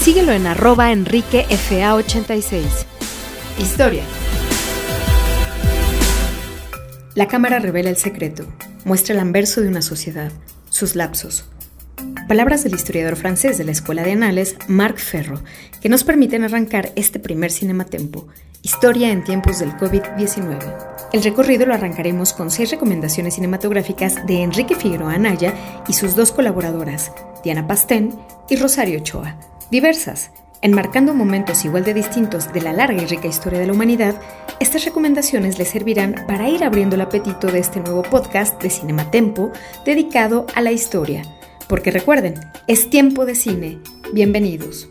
Síguelo en arroba enriquefa86. Historia. La cámara revela el secreto, muestra el anverso de una sociedad, sus lapsos. Palabras del historiador francés de la Escuela de Anales, Marc Ferro, que nos permiten arrancar este primer cinematempo, Historia en tiempos del COVID-19. El recorrido lo arrancaremos con seis recomendaciones cinematográficas de Enrique Figueroa Anaya y sus dos colaboradoras, Diana Pastén y Rosario Ochoa. Diversas, enmarcando momentos igual de distintos de la larga y rica historia de la humanidad, estas recomendaciones les servirán para ir abriendo el apetito de este nuevo podcast de Cinematempo dedicado a la historia. Porque recuerden, es tiempo de cine. Bienvenidos.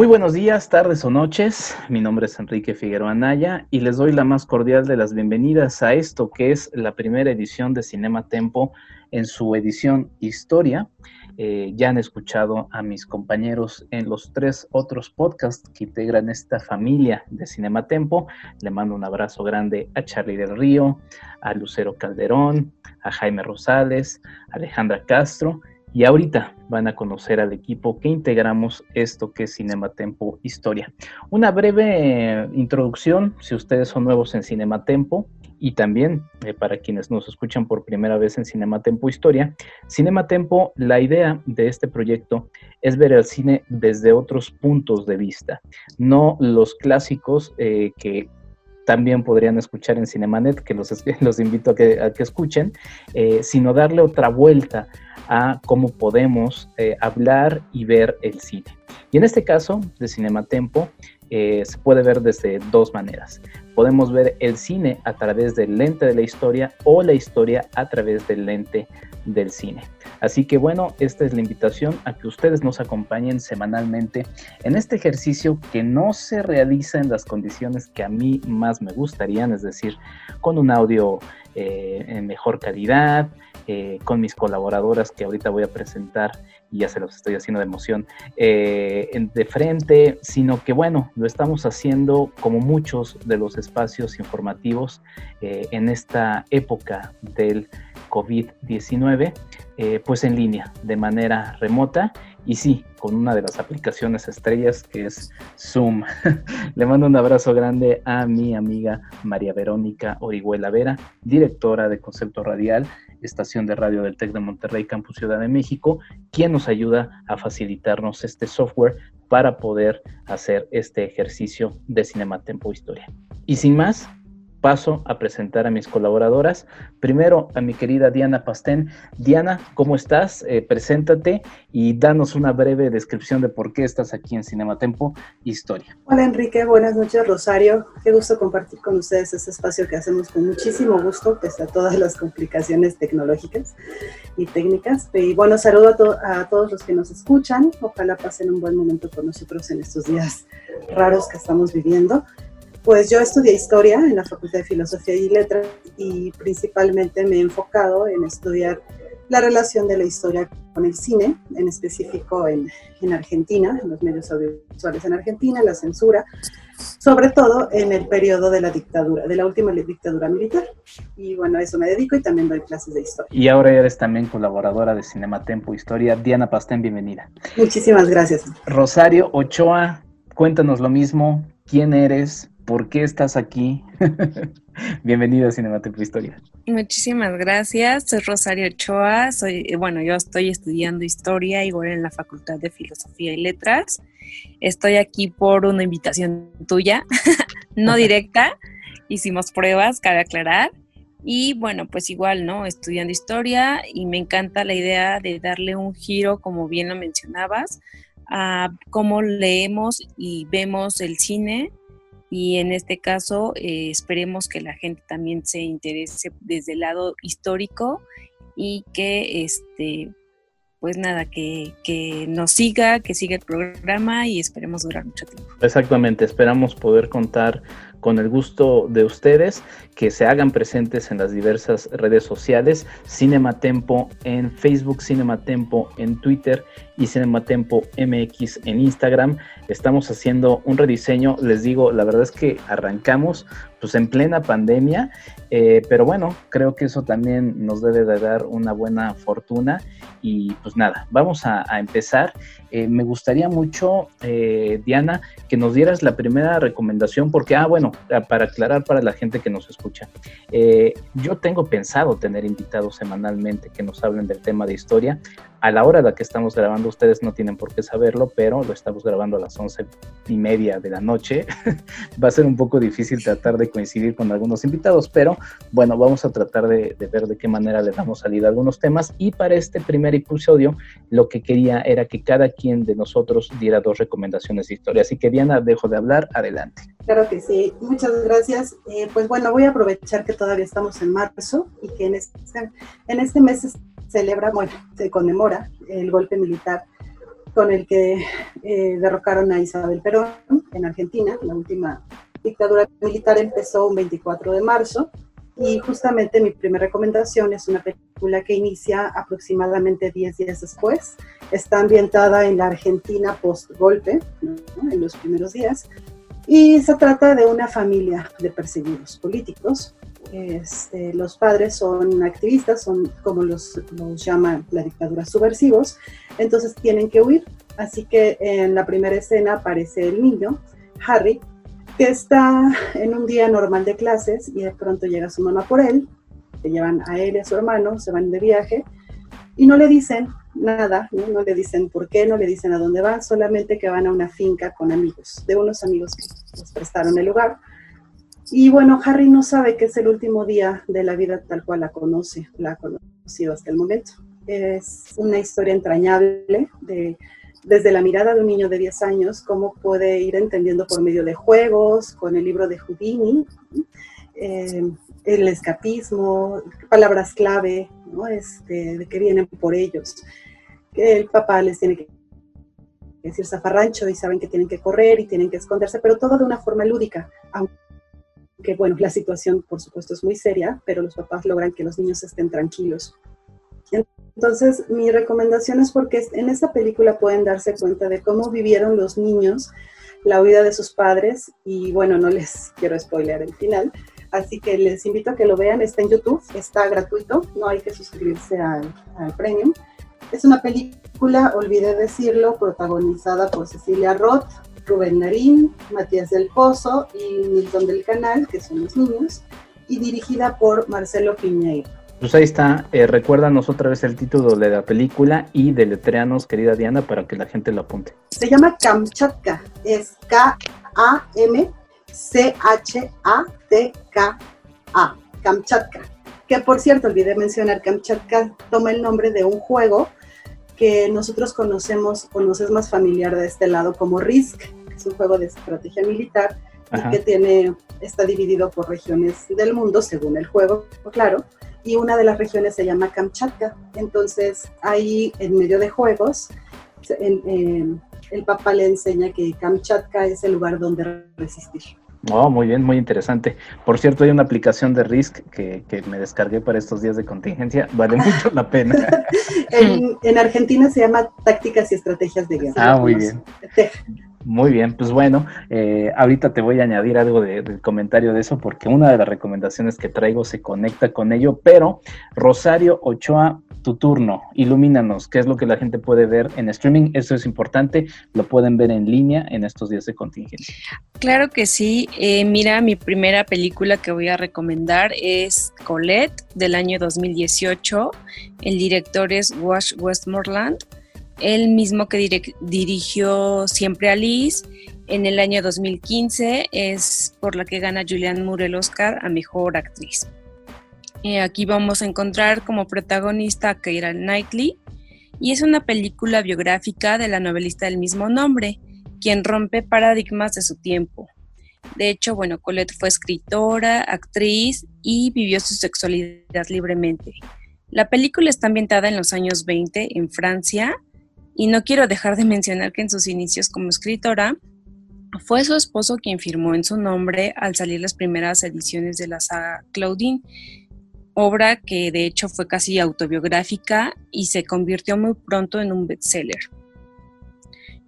Muy buenos días, tardes o noches. Mi nombre es Enrique Figueroa Anaya y les doy la más cordial de las bienvenidas a esto que es la primera edición de Cinema Tempo en su edición Historia. Eh, ya han escuchado a mis compañeros en los tres otros podcasts que integran esta familia de Cinema Tempo. Le mando un abrazo grande a Charlie del Río, a Lucero Calderón, a Jaime Rosales, a Alejandra Castro y ahorita van a conocer al equipo que integramos esto que es Cinematempo Historia. Una breve introducción, si ustedes son nuevos en Cinematempo, y también eh, para quienes nos escuchan por primera vez en Cinematempo Historia. Cinematempo, la idea de este proyecto es ver el cine desde otros puntos de vista, no los clásicos eh, que también podrían escuchar en Cinemanet, que los, los invito a que, a que escuchen, eh, sino darle otra vuelta a cómo podemos eh, hablar y ver el cine. Y en este caso de Cinematempo eh, se puede ver desde dos maneras. Podemos ver el cine a través del lente de la historia o la historia a través del lente del cine. Así que bueno, esta es la invitación a que ustedes nos acompañen semanalmente en este ejercicio que no se realiza en las condiciones que a mí más me gustarían, es decir, con un audio eh, en mejor calidad, eh, con mis colaboradoras que ahorita voy a presentar y ya se los estoy haciendo de emoción eh, de frente, sino que bueno, lo estamos haciendo como muchos de los espacios informativos eh, en esta época del COVID-19, pues en línea, de manera remota y sí, con una de las aplicaciones estrellas que es Zoom. Le mando un abrazo grande a mi amiga María Verónica Orihuela Vera, directora de Concepto Radial estación de radio del TEC de Monterrey, Campus Ciudad de México, quien nos ayuda a facilitarnos este software para poder hacer este ejercicio de Cinema Tempo Historia. Y sin más, paso a presentar a mis colaboradoras. Primero a mi querida Diana Pastén. Diana, ¿cómo estás? Eh, preséntate y danos una breve descripción de por qué estás aquí en Cinematempo Historia. Hola Enrique, buenas noches Rosario. Qué gusto compartir con ustedes este espacio que hacemos con muchísimo gusto, pese a todas las complicaciones tecnológicas y técnicas. Y bueno, saludo a, a todos los que nos escuchan. Ojalá pasen un buen momento con nosotros en estos días raros que estamos viviendo. Pues yo estudié historia en la Facultad de Filosofía y Letras y principalmente me he enfocado en estudiar la relación de la historia con el cine, en específico en, en, Argentina, en los medios audiovisuales en Argentina, la censura, sobre todo en el periodo de la dictadura, de la última dictadura militar. Y bueno, a eso me dedico y también doy clases de historia. Y ahora eres también colaboradora de Cinematempo Historia. Diana Pastén, bienvenida. Muchísimas gracias. Rosario Ochoa, cuéntanos lo mismo. ¿Quién eres? ¿Por qué estás aquí? Bienvenido a Cinemateca Historia. Muchísimas gracias. Soy Rosario Ochoa. Soy, bueno, yo estoy estudiando historia igual en la Facultad de Filosofía y Letras. Estoy aquí por una invitación tuya, no directa. Hicimos pruebas, cabe aclarar. Y bueno, pues igual, ¿no? Estudiando historia y me encanta la idea de darle un giro, como bien lo mencionabas, a cómo leemos y vemos el cine y en este caso eh, esperemos que la gente también se interese desde el lado histórico y que este pues nada, que, que, nos siga, que siga el programa y esperemos durar mucho tiempo. Exactamente, esperamos poder contar con el gusto de ustedes, que se hagan presentes en las diversas redes sociales, Cinematempo en Facebook, Cinematempo en Twitter y Cinematempo MX en Instagram. Estamos haciendo un rediseño, les digo, la verdad es que arrancamos pues en plena pandemia, eh, pero bueno, creo que eso también nos debe de dar una buena fortuna. Y pues nada, vamos a, empezar. Eh, me gustaría mucho, eh, Diana, que nos dieras la primera recomendación, porque, ah, bueno, para aclarar para la gente que nos escucha, yo tengo pensado tener invitados semanalmente que nos hablen del tema de historia a la hora de la que estamos grabando, ustedes no tienen por qué saberlo, pero lo estamos grabando a las once y media de la noche. Va a ser un poco difícil tratar de coincidir con algunos invitados, pero bueno, vamos a tratar de, ver de qué manera le damos salida a algunos temas. Y para este primer episodio, lo que quería era que cada quien de nosotros diera dos recomendaciones de historia. Así que Diana, dejo de hablar, adelante. Claro que sí, muchas gracias. Eh, pues bueno, voy a aprovechar que todavía estamos en marzo y que en este, en este mes celebra, se conmemora el golpe militar con el que eh, derrocaron a Isabel Perón en Argentina. La última dictadura militar empezó un 24 de marzo y justamente mi primera recomendación es una película que inicia aproximadamente 10 días después. Está ambientada en la Argentina post-golpe, en los primeros días, y se trata de una familia de perseguidos políticos este, los padres son activistas, son como los, los llama la dictadura subversivos, entonces tienen que huir. Así que en la primera escena aparece el niño, Harry, que está en un día normal de clases y de pronto llega su mamá por él, se llevan a él y a su hermano, se van de viaje y no le dicen nada, ¿no? ¿no? le dicen por qué, no le dicen a dónde van, solamente que van a una finca con amigos, de unos amigos que les prestaron el lugar. Y bueno, Harry no sabe que es el último día de la vida tal cual la conoce, la ha conocido hasta el momento. Es una historia entrañable de, desde la mirada de un niño de 10 años, cómo puede ir entendiendo por medio de juegos, con el libro de Houdini, eh, el escapismo, palabras clave, ¿no? este, de que vienen por ellos. Que el papá les tiene que decir zafarrancho y saben que tienen que correr y tienen que esconderse, pero todo de una forma lúdica, aunque que bueno, la situación por supuesto es muy seria, pero los papás logran que los niños estén tranquilos. Entonces, mi recomendación es porque en esta película pueden darse cuenta de cómo vivieron los niños la huida de sus padres y bueno, no les quiero spoilear el final, así que les invito a que lo vean, está en YouTube, está gratuito, no hay que suscribirse al, al premium. Es una película, olvidé decirlo, protagonizada por Cecilia Roth, Rubén Narín, Matías del Pozo y Milton del Canal, que son los niños, y dirigida por Marcelo Piñeiro. Pues ahí está, eh, recuérdanos otra vez el título de la película y deletreanos, querida Diana, para que la gente lo apunte. Se llama Kamchatka, es K-A-M-C-H-A-T-K-A, Kamchatka. Que por cierto, olvidé mencionar, Kamchatka toma el nombre de un juego que nosotros conocemos, conoces más familiar de este lado como Risk, es un juego de estrategia militar y que tiene, está dividido por regiones del mundo según el juego, claro, y una de las regiones se llama Kamchatka. Entonces, ahí en medio de juegos, el papá le enseña que Kamchatka es el lugar donde resistir. Oh, muy bien, muy interesante. Por cierto, hay una aplicación de Risk que, que me descargué para estos días de contingencia. Vale mucho la pena. en, en, Argentina se llama Tácticas y Estrategias de Guerra. Ah, muy bien. Muy bien, pues bueno, eh, ahorita te voy a añadir algo de, del comentario de eso porque una de las recomendaciones que traigo se conecta con ello, pero Rosario Ochoa, tu turno, ilumínanos, ¿qué es lo que la gente puede ver en streaming? Eso es importante, lo pueden ver en línea en estos días de contingencia. Claro que sí, eh, mira, mi primera película que voy a recomendar es Colette del año 2018, el director es Wash Westmoreland él mismo que dirigió Siempre Alice en el año 2015, es por la que gana Julianne Moore el Oscar a Mejor Actriz. Eh, aquí vamos a encontrar como protagonista a Keira Knightley y es una película biográfica de la novelista del mismo nombre, quien rompe paradigmas de su tiempo. De hecho, bueno, Colette fue escritora, actriz y vivió su sexualidad libremente. La película está ambientada en los años 20 en Francia y no quiero dejar de mencionar que en sus inicios como escritora fue su esposo quien firmó en su nombre al salir las primeras ediciones de la saga Claudine, obra que de hecho fue casi autobiográfica y se convirtió muy pronto en un bestseller.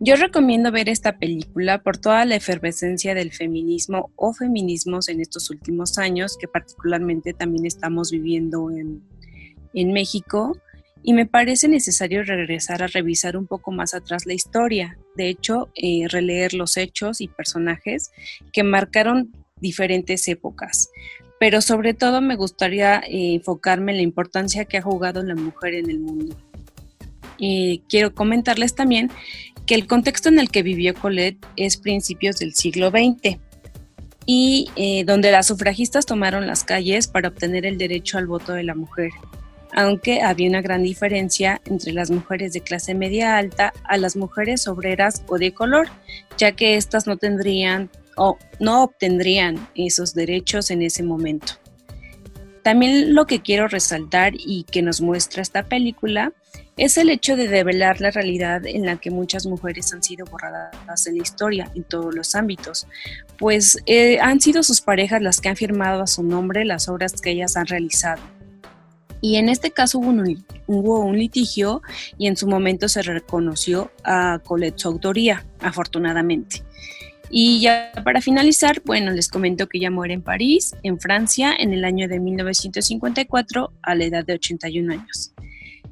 Yo recomiendo ver esta película por toda la efervescencia del feminismo o feminismos en estos últimos años, que particularmente también estamos viviendo en, México, y me parece necesario regresar a revisar un poco más atrás la historia, de hecho, eh, releer los hechos y personajes que marcaron diferentes épocas. Pero sobre todo me gustaría eh, enfocarme en la importancia que ha jugado la mujer en el mundo. quiero comentarles también que el contexto en el que vivió Colette es principios del siglo XX y eh, donde las sufragistas tomaron las calles para obtener el derecho al voto de la mujer, aunque había una gran diferencia entre las mujeres de clase media alta a las mujeres obreras o de color, ya que éstas no tendrían o no obtendrían esos derechos en ese momento. También lo que quiero resaltar y que nos muestra esta película es el hecho de develar la realidad en la que muchas mujeres han sido borradas en la historia, en todos los ámbitos, pues eh, han sido sus parejas las que han firmado a su nombre las obras que ellas han realizado. Y en este caso hubo un, litigio y en su momento se reconoció a Colette su autoría, afortunadamente. Y ya para finalizar, bueno, les comento que ella muere en París, en Francia, en el año de 1954, a la edad de 81 años.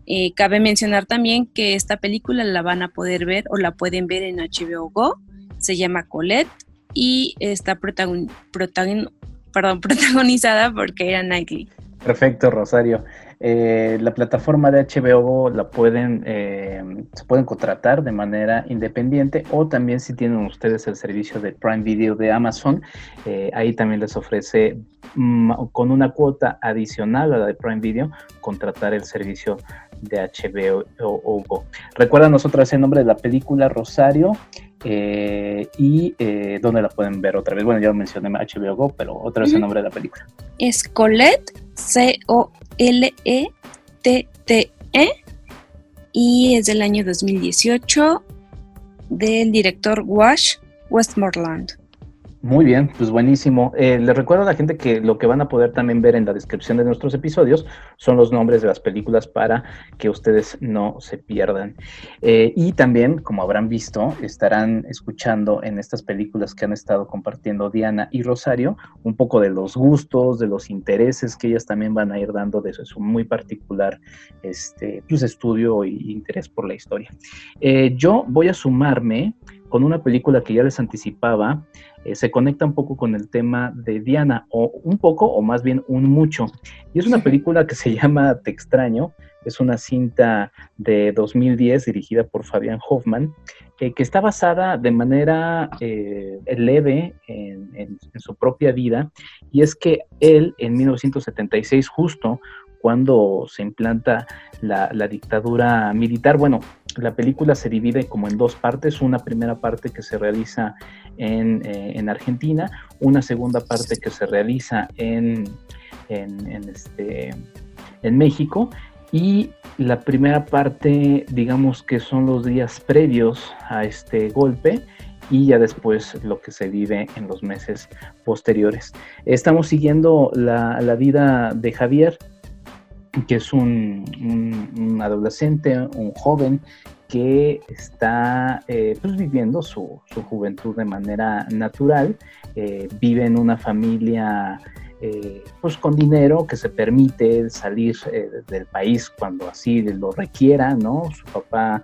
Eh, cabe mencionar también que esta película la van a poder ver o la pueden ver en HBO Go. Se llama Colette y está protagonizada por Keira Knightley. Perfecto, Rosario. Eh, la plataforma de HBO la pueden, eh, se pueden contratar de manera independiente o también si tienen ustedes el servicio de Prime Video de Amazon, eh, ahí también les ofrece mm, con una cuota adicional a la de Prime Video contratar el servicio de HBO o, Go. Recuerda nosotros el nombre de la película Rosario y dónde la pueden ver otra vez. Bueno, ya lo mencioné HBO Go, pero otra vez el nombre de la película. Es Colette, C-O L-E-T-T-E -E, y es del año 2018 del director Wash Westmoreland. Muy bien, pues buenísimo. Eh, les recuerdo a la gente que lo que van a poder también ver en la descripción de nuestros episodios son los nombres de las películas para que ustedes no se pierdan. Eh, y también, como habrán visto, estarán escuchando en estas películas que han estado compartiendo Diana y Rosario un poco de los gustos, de los intereses que ellas también van a ir dando de su muy particular este, pues, estudio e interés por la historia. Eh, yo voy a sumarme con una película que ya les anticipaba, eh, se conecta un poco con el tema de Diana, o un poco, o más bien un mucho. Y es una película que se llama Te extraño, es una cinta de 2010 dirigida por Fabián Hoffman, eh, que está basada de manera eh, leve en, en, su propia vida, y es que él en 1976, justo cuando se implanta la, dictadura militar. Bueno, la película se divide como en dos partes, una primera parte que se realiza en, eh, Argentina, una segunda parte que se realiza en, este, en México. Y la primera parte, digamos que son los días previos a este golpe y ya después lo que se vive en los meses posteriores. Estamos siguiendo la, la vida de Javier, que es un, adolescente, un joven que está eh, pues, viviendo su, juventud de manera natural, eh, vive en una familia eh, pues con dinero que se permite salir del país cuando así lo requiera, ¿no? Su papá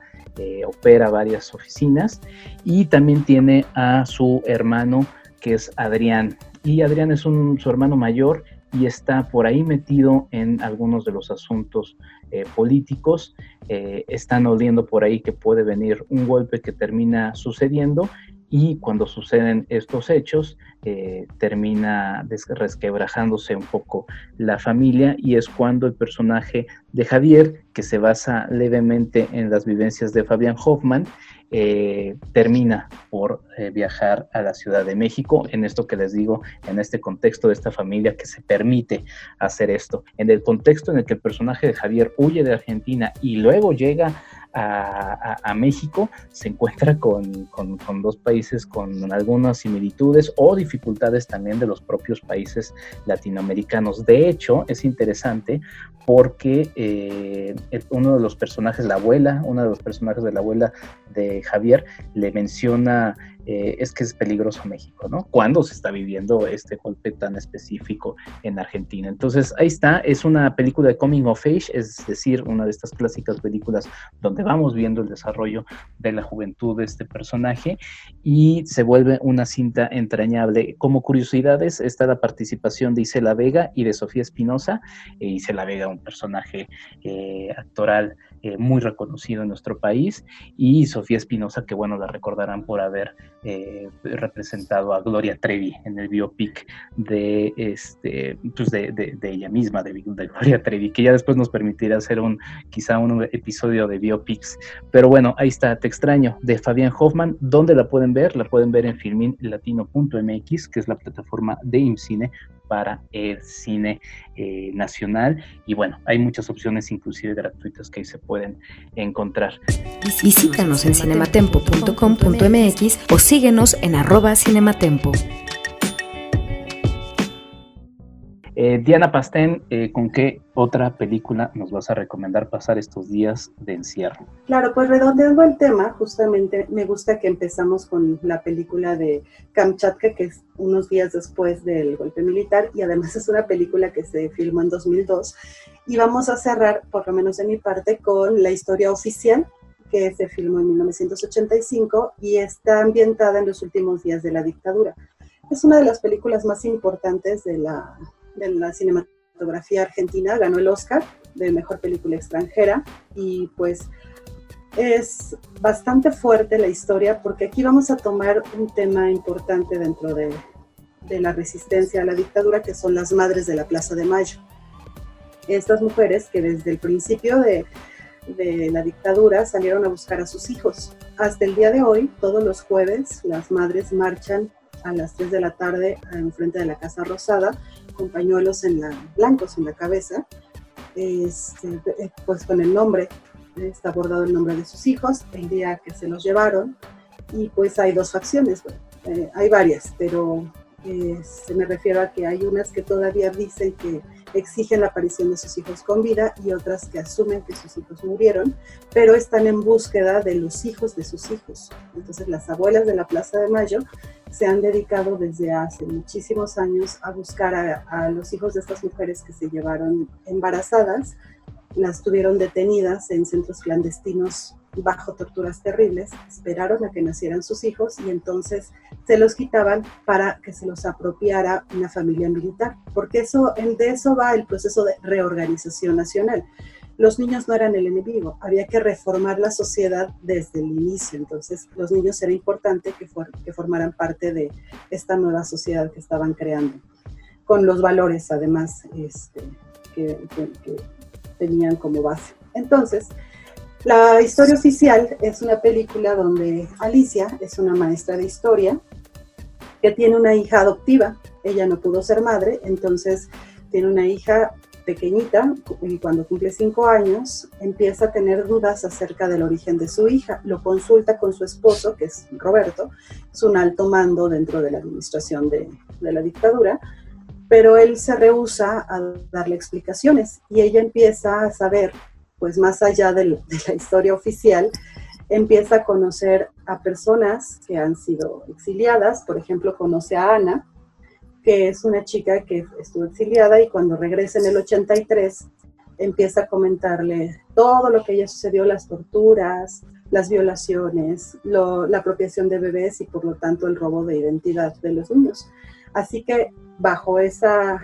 opera varias oficinas y también tiene a su hermano que es Adrián. Y Adrián es su hermano mayor y está por ahí metido en algunos de los asuntos eh, políticos. Eh, están oliendo por ahí que puede venir un golpe que termina sucediendo y cuando suceden estos hechos eh, termina resquebrajándose un poco la familia y es cuando el personaje de Javier, que se basa levemente en las vivencias de Fabián Hoffman, eh, termina por eh, viajar a la Ciudad de México, en esto que les digo, en este contexto de esta familia que se permite hacer esto, en el contexto en el que el personaje de Javier huye de Argentina y luego llega a, México, se encuentra con, dos países con algunas similitudes o dificultades también de los propios países latinoamericanos. De hecho, es interesante porque eh, uno de los personajes, la abuela, uno de los personajes de la abuela de Javier, le menciona eh, es que es peligroso México, ¿no? Cuando se está viviendo este golpe tan específico en Argentina. Entonces, ahí está, es una película de coming of age, es decir, una de estas clásicas películas donde vamos viendo el desarrollo de la juventud de este personaje y se vuelve una cinta entrañable. Como curiosidades, está la participación de Isela Vega y de Sofía Espinosa. Eh, Isela Vega, un personaje eh, actoral eh, muy reconocido en nuestro país, y Sofía Espinosa, que bueno, la recordarán por haber eh, representado a Gloria Trevi en el biopic de, este, pues de, ella misma, de, Gloria Trevi, que ya después nos permitirá hacer un quizá un episodio de biopics. Pero bueno, ahí está, Te extraño, de Fabián Hoffman. ¿Dónde la pueden ver? La pueden ver en filminlatino.mx, que es la plataforma de IMCINE para el cine eh, nacional. Y bueno, hay muchas opciones, inclusive gratuitas, que se pueden encontrar. Visítanos en cinematempo.com.mx o síguenos en arroba cinematempo. Eh, Diana Pastén, eh, ¿con qué otra película nos vas a recomendar pasar estos días de encierro? Claro, pues redondeando el tema, justamente me gusta que empezamos con la película de Kamchatka, que es unos días después del golpe militar, y además es una película que se filmó en 2002. Y vamos a cerrar, por lo menos de mi parte, con la historia oficial que se filmó en 1985 y está ambientada en los últimos días de la dictadura. Es una de las películas más importantes de la de la cinematografía argentina, ganó el Oscar de Mejor Película Extranjera y pues es bastante fuerte la historia porque aquí vamos a tomar un tema importante dentro de, de la resistencia a la dictadura que son las madres de la Plaza de Mayo. Estas mujeres que desde el principio de, de la dictadura salieron a buscar a sus hijos. Hasta el día de hoy, todos los jueves, las madres marchan a las 3 de la tarde en frente de la Casa Rosada con pañuelos en la, blancos en la cabeza, este, eh, pues con el nombre, está bordado el nombre de sus hijos, el día que se los llevaron, y pues hay dos facciones, eh, hay varias, pero eh, se me refiero a que hay unas que todavía dicen que exigen la aparición de sus hijos con vida y otras que asumen que sus hijos murieron, pero están en búsqueda de los hijos de sus hijos. Entonces las abuelas de la Plaza de Mayo se han dedicado desde hace muchísimos años a buscar a, los hijos de estas mujeres que se llevaron embarazadas, las tuvieron detenidas en centros clandestinos bajo torturas terribles, esperaron a que nacieran sus hijos y entonces se los quitaban para que se los apropiara una familia militar, porque eso, de eso va el proceso de reorganización nacional los niños no eran el enemigo, había que reformar la sociedad desde el inicio, entonces los niños era importante que, que formaran parte de esta nueva sociedad que estaban creando, con los valores además este, que, tenían como base. Entonces, la historia oficial es una película donde Alicia es una maestra de historia que tiene una hija adoptiva, ella no pudo ser madre, entonces tiene una hija pequeñita y cuando cumple cinco años empieza a tener dudas acerca del origen de su hija. Lo consulta con su esposo, que es Roberto, es un alto mando dentro de la administración de, la dictadura, pero él se rehúsa a darle explicaciones y ella empieza a saber, pues más allá de la historia oficial, empieza a conocer a personas que han sido exiliadas, por ejemplo, conoce a Ana, que es una chica que estuvo exiliada y cuando regresa en el 83 empieza a comentarle todo lo que ella sucedió, las torturas, las violaciones, la apropiación de bebés y por lo tanto el robo de identidad de los niños. Así que bajo esa,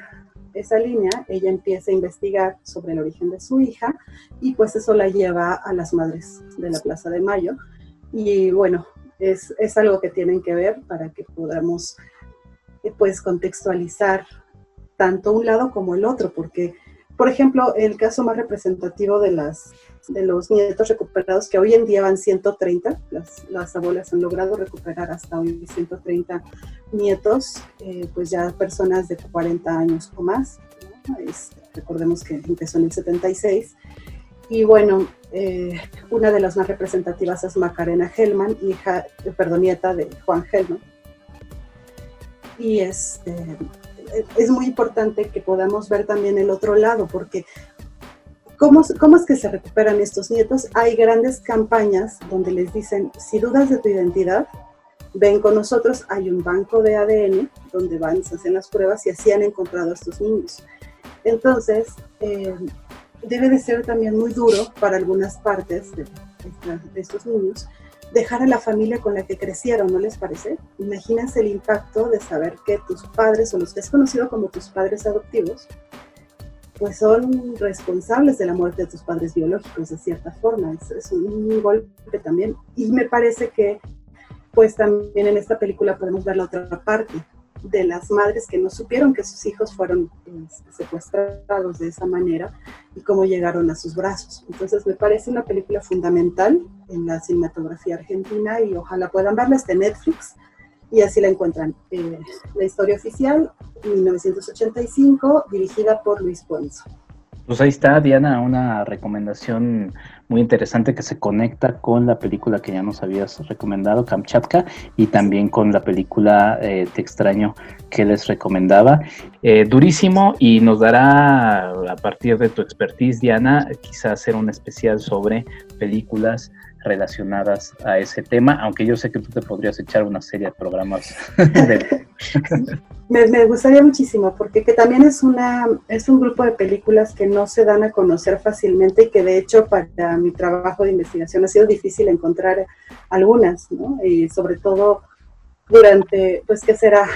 esa línea ella empieza a investigar sobre el origen de su hija y pues eso la lleva a las madres de la Plaza de Mayo. Y bueno, es, es algo que tienen que ver para que podamos eh, pues contextualizar tanto un lado como el otro, porque, por ejemplo, el caso más representativo de, las, de los nietos recuperados, que hoy en día van 130, las, las abuelas han logrado recuperar hasta hoy 130 nietos, eh, pues ya personas de 40 años o más, recordemos que empezó en el 76, y bueno, eh, una de las más representativas es Macarena Hellman, hija, perdón, nieta de Juan Hellman. Y es, este, es muy importante que podamos ver también el otro lado, porque ¿cómo, ¿cómo es que se recuperan estos nietos? Hay grandes campañas donde les dicen, si dudas de tu identidad, ven con nosotros, hay un banco de ADN donde van, se hacen las pruebas y así han encontrado a estos niños. Entonces, eh, debe de ser también muy duro para algunas partes de, estos niños dejar a la familia con la que crecieron, ¿no les parece? Imagínense el impacto de saber que tus padres o los que has conocido como tus padres adoptivos, pues son responsables de la muerte de tus padres biológicos de cierta forma. Es, es un golpe también. Y me parece que pues también en esta película podemos ver la otra parte, de las madres que no supieron que sus hijos fueron este, secuestrados de esa manera y cómo llegaron a sus brazos. Entonces me parece una película fundamental en la cinematografía argentina y ojalá puedan verla, está en Netflix y así la encuentran. Eh, la historia oficial, 1985, dirigida por Luis Puenzo. Pues ahí está, Diana, una recomendación muy interesante que se conecta con la película que ya nos habías recomendado, Kamchatka, y también con la película eh, Te extraño que les recomendaba. Eh, durísimo y nos dará, a partir de tu expertise, Diana, quizás hacer un especial sobre películas relacionadas a ese tema, aunque yo sé que tú te podrías echar una serie de programas. me, gustaría muchísimo, porque que también es, una, es un grupo de películas que no se dan a conocer fácilmente y que de hecho para mi trabajo de investigación ha sido difícil encontrar algunas, ¿no? Y sobre todo durante, pues, ¿qué será?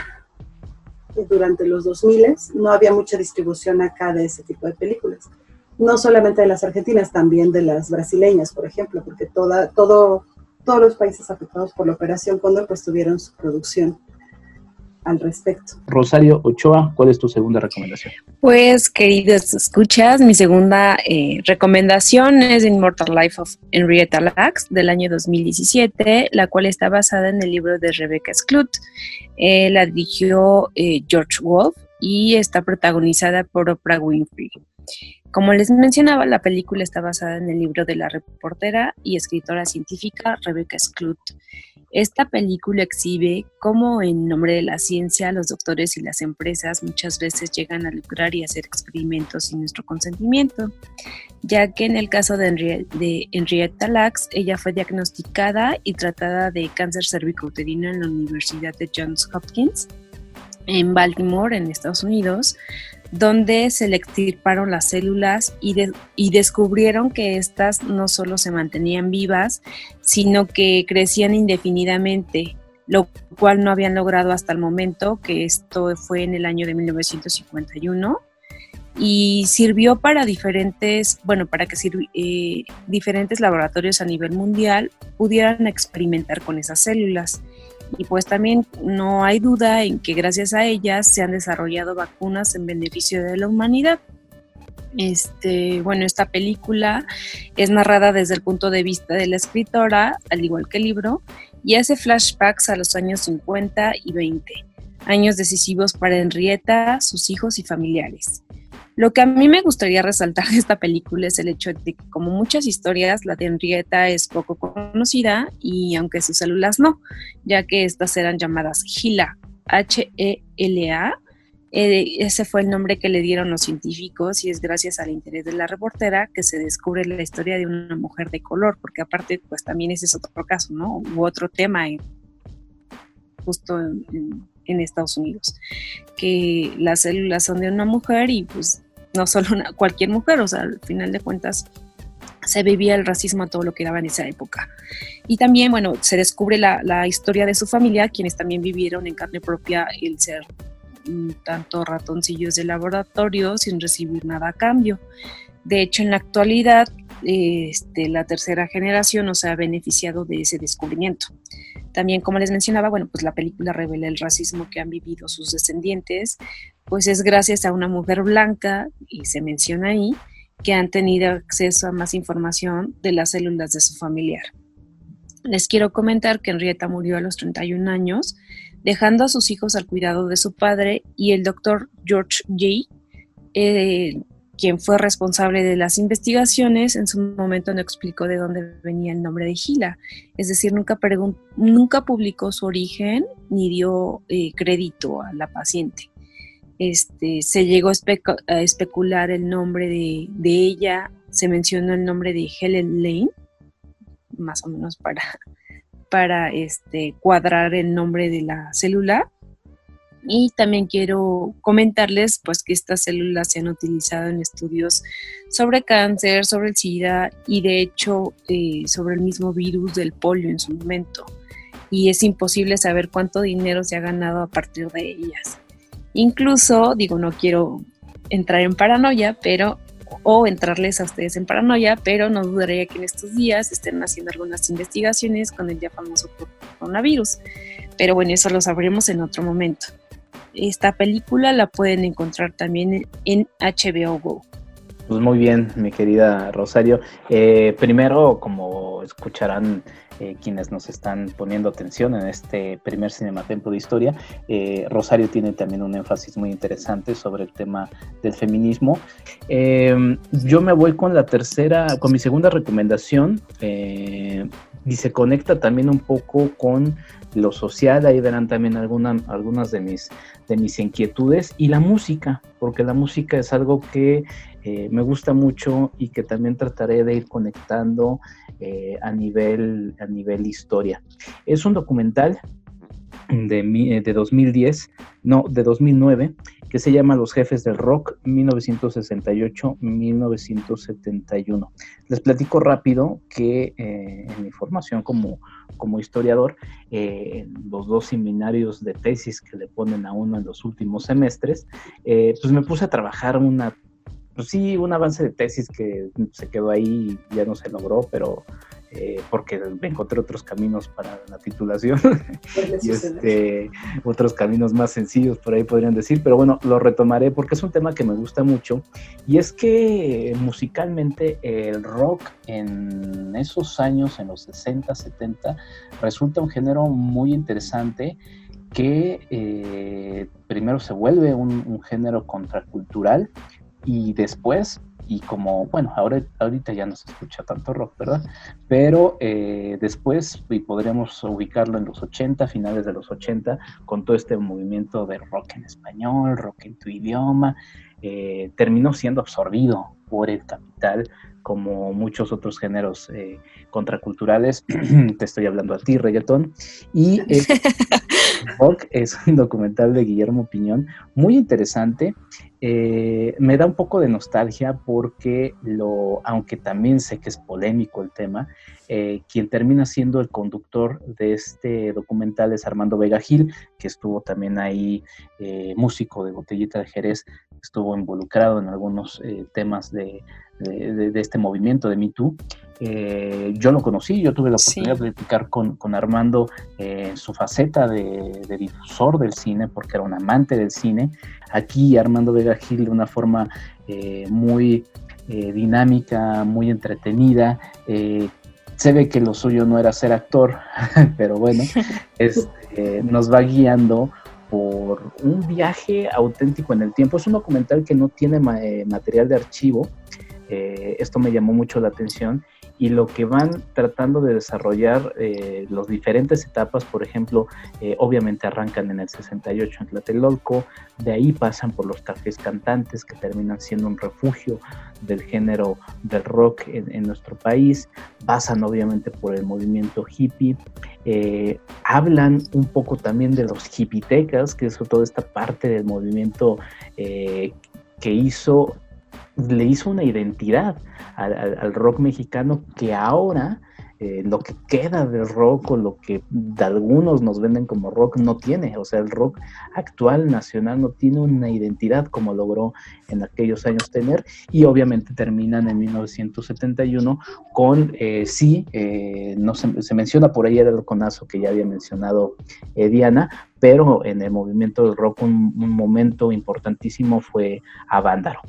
Durante los 2000 no había mucha distribución acá de ese tipo de películas no solamente de las argentinas, también de las brasileñas, por ejemplo, porque toda, todo, todos los países afectados por la Operación Cóndor pues tuvieron su producción al respecto. Rosario Ochoa, ¿cuál es tu segunda recomendación? Pues, queridos escuchas, mi segunda eh, recomendación es Immortal Life of Henrietta Lacks del año 2017, la cual está basada en el libro de Rebecca Skloot. Eh, la dirigió eh, George Wolf y está protagonizada por Oprah Winfrey. Como les mencionaba, la película está basada en el libro de la reportera y escritora científica Rebecca Skloot. Esta película exhibe cómo en nombre de la ciencia los doctores y las empresas muchas veces llegan a lucrar y hacer experimentos sin nuestro consentimiento, ya que en el caso de, Henrietta Lacks, ella fue diagnosticada y tratada de cáncer cervicouterino en la Universidad de Johns Hopkins en Baltimore, en Estados Unidos, donde se le extirparon las células y, y, descubrieron que éstas no solo se mantenían vivas, sino que crecían indefinidamente, lo cual no habían logrado hasta el momento, que esto fue en el año de 1951, y sirvió para diferentes, bueno, para que eh, diferentes laboratorios a nivel mundial pudieran experimentar con esas células. Y pues también no hay duda en que gracias a ellas se han desarrollado vacunas en beneficio de la humanidad. Este, bueno, esta película es narrada desde el punto de vista de la escritora, al igual que el libro, y hace flashbacks a los años 50 y 20, años decisivos para Henrietta, sus hijos y familiares. Lo que a mí me gustaría resaltar de esta película es el hecho de que, como muchas historias, la de Henrietta es poco conocida y aunque sus células no, ya que estas eran llamadas HeLa, H-E-L-A. Eh, ese fue el nombre que le dieron los científicos y es gracias al interés de la reportera que se descubre la historia de una mujer de color, porque aparte, pues también ese es otro caso, ¿no? U otro tema justo en, en Estados Unidos, que las células son de una mujer y pues no solo una, cualquier mujer, o sea, al final de cuentas se vivía el racismo a todo lo que daba en esa época. Y también, bueno, se descubre la, historia de su familia, quienes también vivieron en carne propia el ser mm, tanto ratoncillos de laboratorio sin recibir nada a cambio. De hecho, en la actualidad, este, la tercera generación no se ha beneficiado de ese descubrimiento. También, como les mencionaba, bueno, pues la película revela el racismo que han vivido sus descendientes, pues es gracias a una mujer blanca, y se menciona ahí, que han tenido acceso a más información de las células de su familiar. Les quiero comentar que Henrietta murió a los 31 años, dejando a sus hijos al cuidado de su padre y el doctor George J., eh, quien fue responsable de las investigaciones, en su momento no explicó de dónde venía el nombre de Gila. Es decir, nunca, nunca publicó su origen ni dio eh, crédito a la paciente. Este, se llegó a, especular el nombre de, ella, se mencionó el nombre de Helen Lane, más o menos para, para este, cuadrar el nombre de la célula. Y también quiero comentarles pues que estas células se han utilizado en estudios sobre cáncer, sobre el SIDA y de hecho eh, sobre el mismo virus del polio en su momento. Y es imposible saber cuánto dinero se ha ganado a partir de ellas. Incluso, digo, no quiero entrar en paranoia, pero o entrarles a ustedes en paranoia, pero no dudaría que en estos días estén haciendo algunas investigaciones con el ya famoso coronavirus. Pero bueno, eso lo sabremos en otro momento. Esta película la pueden encontrar también en HBO Go. Pues muy bien, mi querida Rosario. Eh, primero, como escucharán eh, quienes nos están poniendo atención en este primer Cinematempo de historia, eh, Rosario tiene también un énfasis muy interesante sobre el tema del feminismo. yo me voy con la tercera, con mi segunda recomendación y se conecta también un poco con lo social, ahí verán también algunas de mis, de mis inquietudes y la música, porque la música es algo que eh, me gusta mucho y que también trataré de ir conectando eh, a, nivel, a nivel historia. Es un documental de, eh, de 2010, no, de 2009, que se llama Los Jefes del Rock 1968-1971. Les platico rápido que en mi formación como, como historiador, eh, los dos seminarios de tesis que le ponen a uno en los últimos semestres, pues me puse a trabajar una pues sí, un avance de tesis que se quedó ahí y ya no se logró, pero eh, porque encontré otros caminos para la titulación. Y este, otros caminos más sencillos, por ahí podrían decir, pero bueno, lo retomaré porque es un tema que me gusta mucho. Y es que musicalmente el rock en esos años, en los 60, 70, resulta un género muy interesante que eh, primero se vuelve un género contracultural, y después, y como, bueno, ahora, ahorita ya no se escucha tanto rock, ¿verdad? Pero eh, después, y podremos ubicarlo en los 80, finales de los 80, con todo este movimiento de rock en español, rock en tu idioma, eh, terminó siendo absorbido por el capital, como muchos otros géneros eh, contraculturales. Te estoy hablando a ti, reggaetón. Y Rock es un documental de Guillermo Piñón muy interesante eh, me da un poco de nostalgia porque lo, aunque también sé que es polémico el tema, eh, quien termina siendo el conductor de este documental es Armando Vega Gil, que estuvo también ahí, eh, músico de Botellita de Jerez, estuvo involucrado en algunos temas de, este movimiento de Me Too. yo lo conocí, yo tuve la oportunidad de platicar con, Armando en su faceta de, de, difusor del cine, porque era un amante del cine. Aquí Armando Vega Gil de una forma muy dinámica, muy entretenida, eh, se ve que lo suyo no era ser actor, pero bueno, este, nos va guiando por un viaje auténtico en el tiempo. Es un documental que no tiene eh, material de archivo. Eh, esto me llamó mucho la atención. Y lo que van tratando de desarrollar eh, las diferentes etapas, por ejemplo, eh, obviamente arrancan en el 68 en Tlatelolco, de ahí pasan por los cafés cantantes que terminan siendo un refugio del género del rock en, nuestro país, pasan obviamente por el movimiento hippie, eh, hablan un poco también de los hippitecas, que es toda esta parte del movimiento que hizo le hizo una identidad al rock mexicano que ahora eh, lo que queda del rock o lo que algunos nos venden como rock no tiene. O sea, el rock actual nacional no tiene una identidad como logró en aquellos años tener y obviamente terminan en 1971 con, eh, sí, eh, no se, menciona por ahí el conazo que ya había mencionado Diana, pero en el movimiento del rock un, un momento importantísimo fue a Vándaro.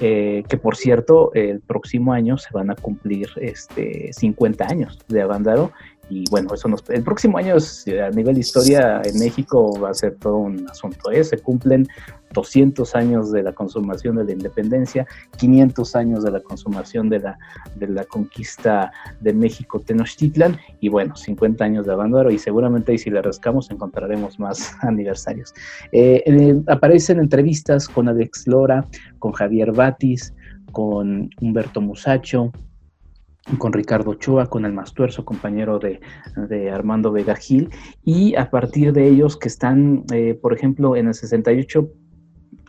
Eh, que por cierto, el próximo año se van a cumplir este, 50 años de Avándaro y bueno, eso nos, el próximo año a nivel historia en México va a ser todo un asunto. ¿eh? Se cumplen 200 años de la consumación de la independencia, 500 años de la consumación de la, de la conquista de México Tenochtitlan y bueno, 50 años de abandono y seguramente ahí si le rascamos encontraremos más aniversarios. Eh, aparecen entrevistas con Alex Lora, con Javier Batis, con Humberto Musacho, con Ricardo Ochoa, con el Mastuerzo, compañero de, Armando Vega Gil, y a partir de ellos que están, eh, por ejemplo, en el 68,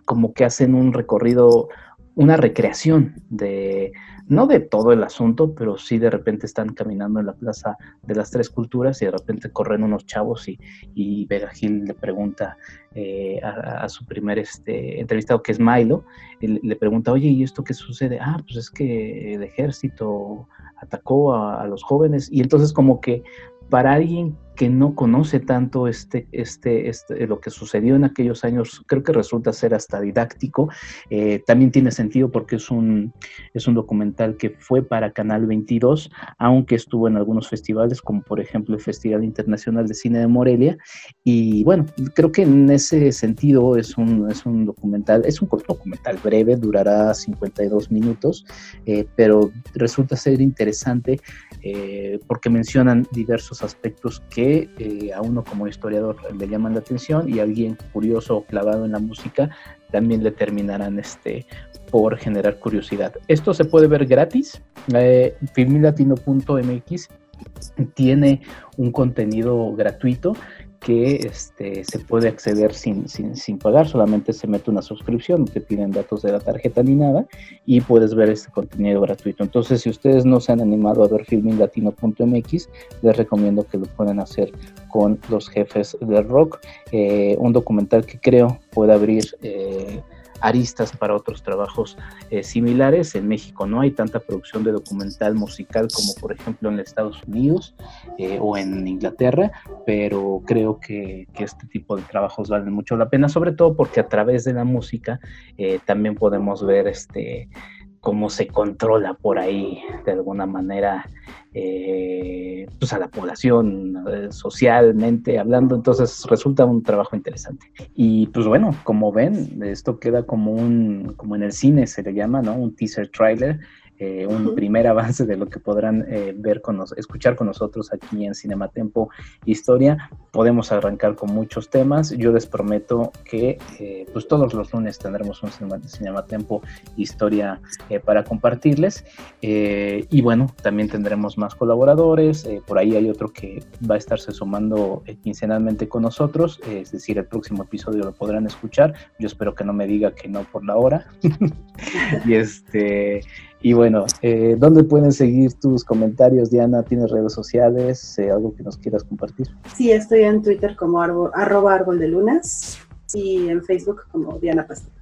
como que hacen un recorrido, una recreación de, no de todo el asunto, pero sí de repente están caminando en la Plaza de las Tres Culturas y de repente corren unos chavos y, y Vega Gil le pregunta eh, a, su primer este, entrevistado, que es Milo, le pregunta, oye, ¿y esto qué sucede? Ah, pues es que el ejército atacó a, los jóvenes y entonces como que para alguien que no conoce tanto este, este, este, lo que sucedió en aquellos años, creo que resulta ser hasta didáctico. Eh, también tiene sentido porque es un, es un documental que fue para Canal 22, aunque estuvo en algunos festivales, como por ejemplo el Festival Internacional de Cine de Morelia. Y bueno, creo que en ese sentido es un, es un documental, es un documental breve, durará 52 minutos, eh, pero resulta ser interesante eh, porque mencionan diversos aspectos que eh, a uno como historiador le llaman la atención y a alguien curioso o clavado en la música también le terminarán este, por generar curiosidad. Esto se puede ver gratis. Eh, tiene un contenido gratuito que este, se puede acceder sin, sin, pagar, solamente se mete una suscripción, no te piden datos de la tarjeta ni nada, y puedes ver este contenido gratuito. Entonces, si ustedes no se han animado a ver filminglatino.mx, les recomiendo que lo puedan hacer con los jefes del rock, eh, un documental que creo puede abrir... Eh, aristas para otros trabajos eh, similares. En México no hay tanta producción de documental musical como por ejemplo en Estados Unidos eh, o en Inglaterra, pero creo que, este tipo de trabajos valen mucho la pena, sobre todo porque a través de la música eh, también podemos ver este cómo se controla por ahí de alguna manera eh, pues a la población eh, socialmente hablando, entonces resulta un trabajo interesante. Y pues bueno, como ven, esto queda como un, como en el cine se le llama, ¿no? Un teaser trailer eh, un primer avance de lo que podrán eh, ver con escuchar con nosotros aquí en Cinematempo Historia. Podemos arrancar con muchos temas. Yo les prometo que eh, pues todos los lunes tendremos un Cinematempo Historia para compartirles. y bueno, también tendremos más colaboradores. por ahí hay otro que va a estarse sumando quincenalmente con nosotros. es decir, el próximo episodio lo podrán escuchar. Yo espero que no me diga que no por la hora. y este y bueno, eh, ¿dónde pueden seguir tus comentarios, Diana? ¿Tienes redes sociales? Eh, ¿Algo que nos quieras compartir? Sí, estoy en Twitter como arroba árbol de lunas y en Facebook como Diana Pastor.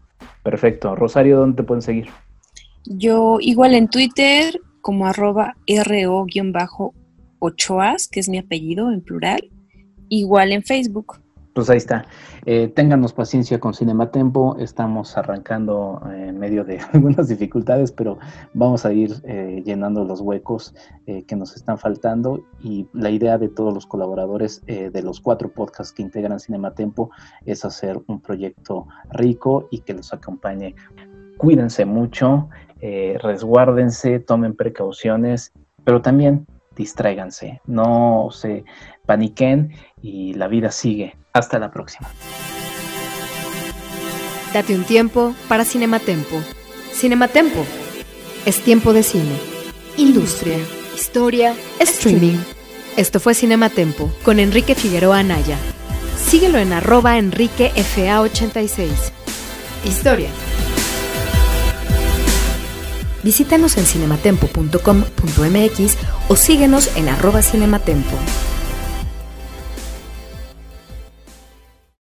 Perfecto. Rosario, ¿dónde te pueden seguir? Yo igual en Twitter como arroba ro-ochoas, que es mi apellido en plural. Igual en Facebook pues ahí está. Eh, ténganos paciencia con Cinematempo. Estamos arrancando en medio de algunas dificultades, pero vamos a ir eh, llenando los huecos eh, que nos están faltando. Y la idea de todos los colaboradores de los cuatro podcasts que integran Cinematempo es hacer un proyecto rico y que los acompañe. Cuídense mucho, resguárdense, tomen precauciones, pero también distráiganse, no se paniquen y la vida sigue. Hasta la próxima. Date un tiempo para Cinematempo. Cinematempo. Es tiempo de cine. Industria, historia, streaming. Esto fue Cinematempo con Enrique Figueroa Anaya. Síguelo en arroba enriquefa86. Historia. Visítanos en cinematempo.com.mx o síguenos en arroba cinematempo.